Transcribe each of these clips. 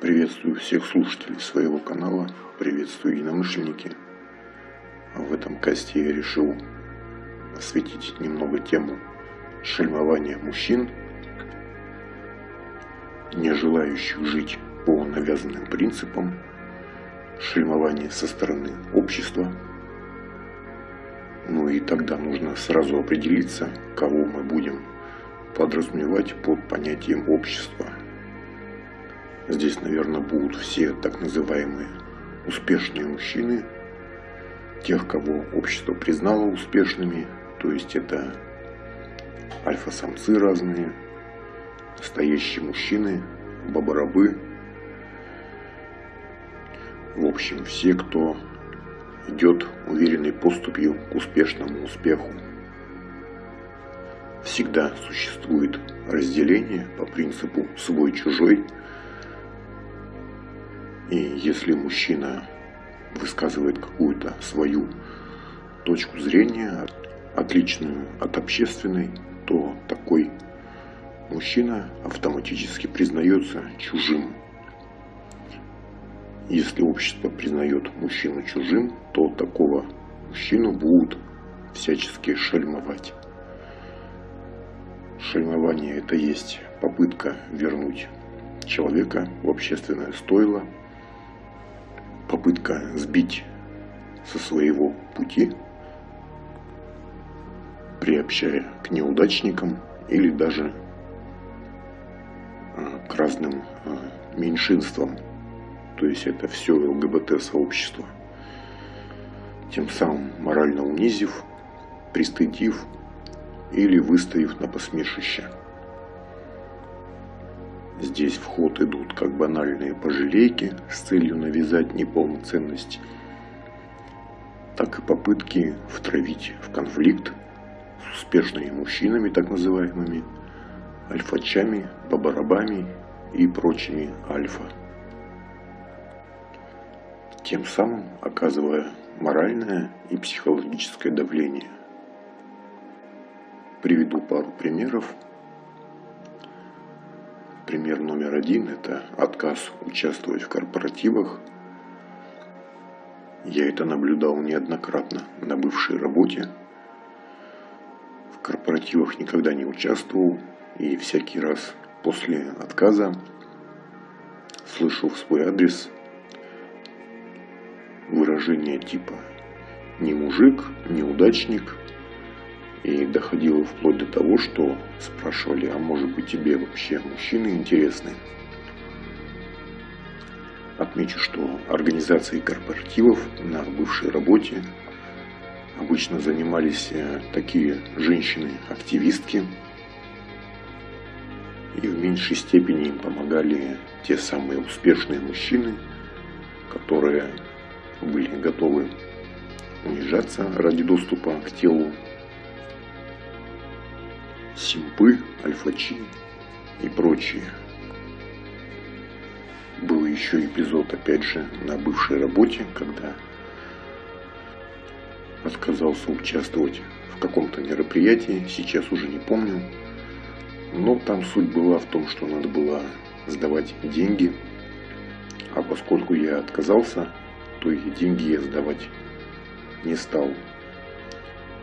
Приветствую всех слушателей своего канала, приветствую единомышленники. В этом касте я решил осветить немного тему шельмования мужчин, не желающих жить по навязанным принципам, шельмования со стороны общества. Ну и тогда нужно сразу определиться, кого мы будем подразумевать под понятием общества – Здесь, наверное, будут все так называемые успешные мужчины, тех, кого общество признало успешными, то есть это альфа-самцы разные, настоящие мужчины, бабарабы. В общем, все, кто идет уверенной поступью к успешному успеху. Всегда существует разделение по принципу свой-чужой – и если мужчина высказывает какую-то свою точку зрения, отличную от общественной, то такой мужчина автоматически признается чужим. Если общество признает мужчину чужим, то такого мужчину будут всячески шельмовать. Шельмование – это есть попытка вернуть человека в общественное стойло – попытка сбить со своего пути, приобщая к неудачникам или даже а, к разным а, меньшинствам. То есть это все ЛГБТ-сообщество. Тем самым морально унизив, пристыдив или выставив на посмешище. Здесь в ход идут как банальные пожалейки с целью навязать неполноценность, так и попытки втравить в конфликт с успешными мужчинами, так называемыми, альфачами, бабарабами и прочими альфа. Тем самым оказывая моральное и психологическое давление. Приведу пару примеров Пример номер один – это отказ участвовать в корпоративах. Я это наблюдал неоднократно на бывшей работе. В корпоративах никогда не участвовал и всякий раз после отказа слышу в свой адрес выражение типа «не мужик, неудачник», и доходило вплоть до того, что спрашивали, а может быть тебе вообще мужчины интересны? Отмечу, что организацией корпоративов на бывшей работе обычно занимались э, такие женщины-активистки, и в меньшей степени им помогали те самые успешные мужчины, которые были готовы унижаться ради доступа к телу симпы, альфачи и прочие. Был еще эпизод, опять же, на бывшей работе, когда отказался участвовать в каком-то мероприятии, сейчас уже не помню. Но там суть была в том, что надо было сдавать деньги, а поскольку я отказался, то и деньги я сдавать не стал.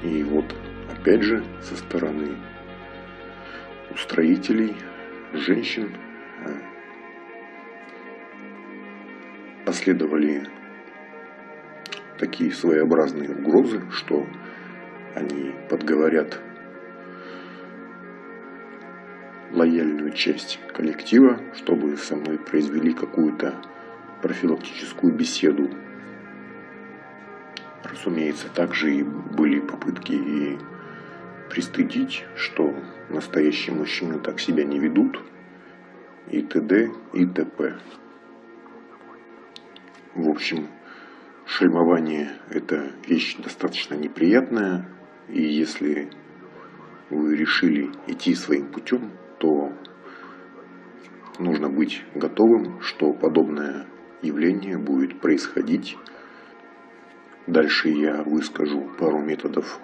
И вот опять же со стороны устроителей, женщин э, последовали такие своеобразные угрозы, что они подговорят лояльную часть коллектива, чтобы со мной произвели какую-то профилактическую беседу. Разумеется, также и были попытки и пристыдить, что настоящие мужчины так себя не ведут, и т.д. и т.п. В общем, шельмование – это вещь достаточно неприятная, и если вы решили идти своим путем, то нужно быть готовым, что подобное явление будет происходить. Дальше я выскажу пару методов,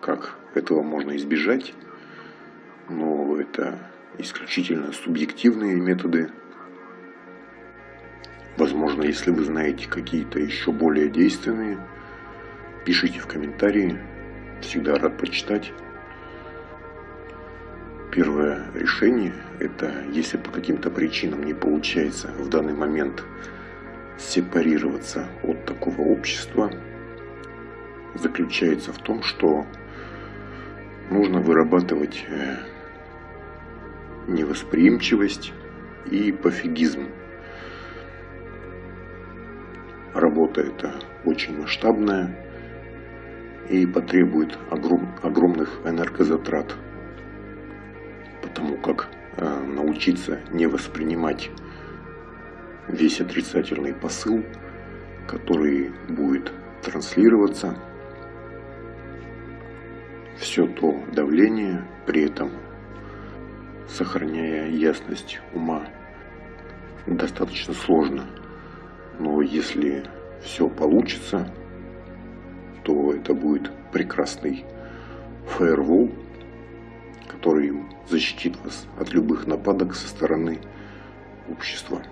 как этого можно избежать но это исключительно субъективные методы. Возможно, если вы знаете какие-то еще более действенные, пишите в комментарии. Всегда рад почитать. Первое решение – это если по каким-то причинам не получается в данный момент сепарироваться от такого общества, заключается в том, что нужно вырабатывать э, невосприимчивость и пофигизм. Работа эта очень масштабная и потребует огром, огромных энергозатрат – потому как э, научиться не воспринимать весь отрицательный посыл, который будет транслироваться, все то давление, при этом сохраняя ясность ума, достаточно сложно. Но если все получится, то это будет прекрасный фаервол, который защитит вас от любых нападок со стороны общества.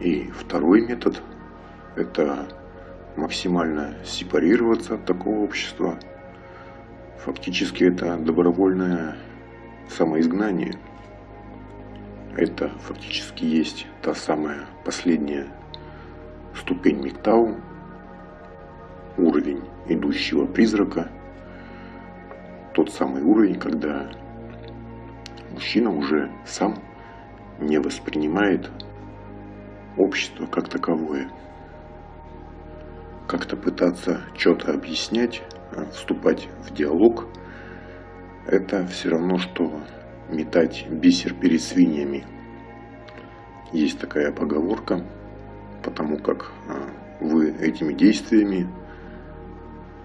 И второй метод – это максимально сепарироваться от такого общества. Фактически это добровольное самоизгнание. Это фактически есть та самая последняя ступень Миктау, уровень идущего призрака – тот самый уровень, когда мужчина уже сам не воспринимает общество как таковое. Как-то пытаться что-то объяснять, а вступать в диалог, это все равно, что метать бисер перед свиньями. Есть такая поговорка, потому как а, вы этими действиями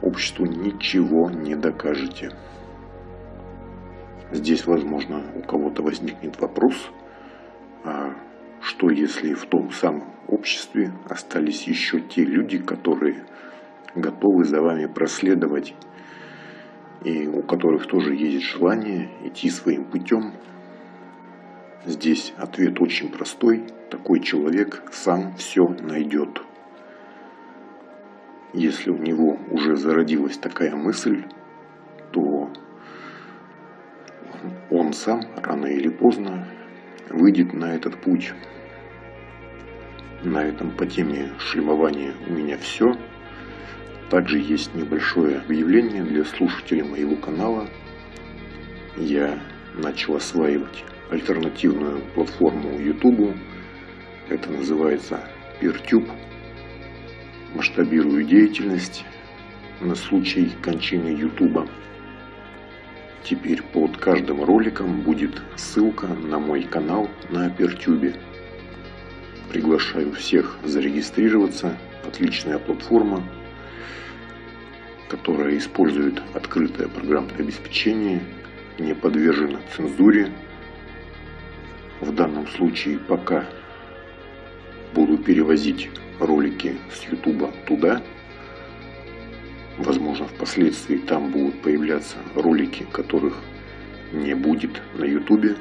обществу ничего не докажете. Здесь, возможно, у кого-то возникнет вопрос, а что если в том самом обществе остались еще те люди, которые готовы за вами проследовать и у которых тоже есть желание идти своим путем. Здесь ответ очень простой. Такой человек сам все найдет. Если у него уже зародилась такая мысль, то он сам рано или поздно выйдет на этот путь. На этом по теме шлемования у меня все. Также есть небольшое объявление для слушателей моего канала. Я начал осваивать альтернативную платформу YouTube. Это называется PeerTube. Масштабирую деятельность на случай кончины YouTube. Теперь под каждым роликом будет ссылка на мой канал на Апертюбе. Приглашаю всех зарегистрироваться. Отличная платформа, которая использует открытое программное обеспечение, не подвержена цензуре. В данном случае пока буду перевозить ролики с YouTube туда, Возможно, впоследствии там будут появляться ролики, которых не будет на ютубе.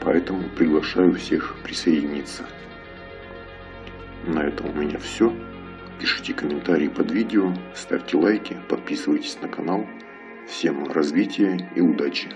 Поэтому приглашаю всех присоединиться. На этом у меня все. Пишите комментарии под видео, ставьте лайки, подписывайтесь на канал. Всем развития и удачи!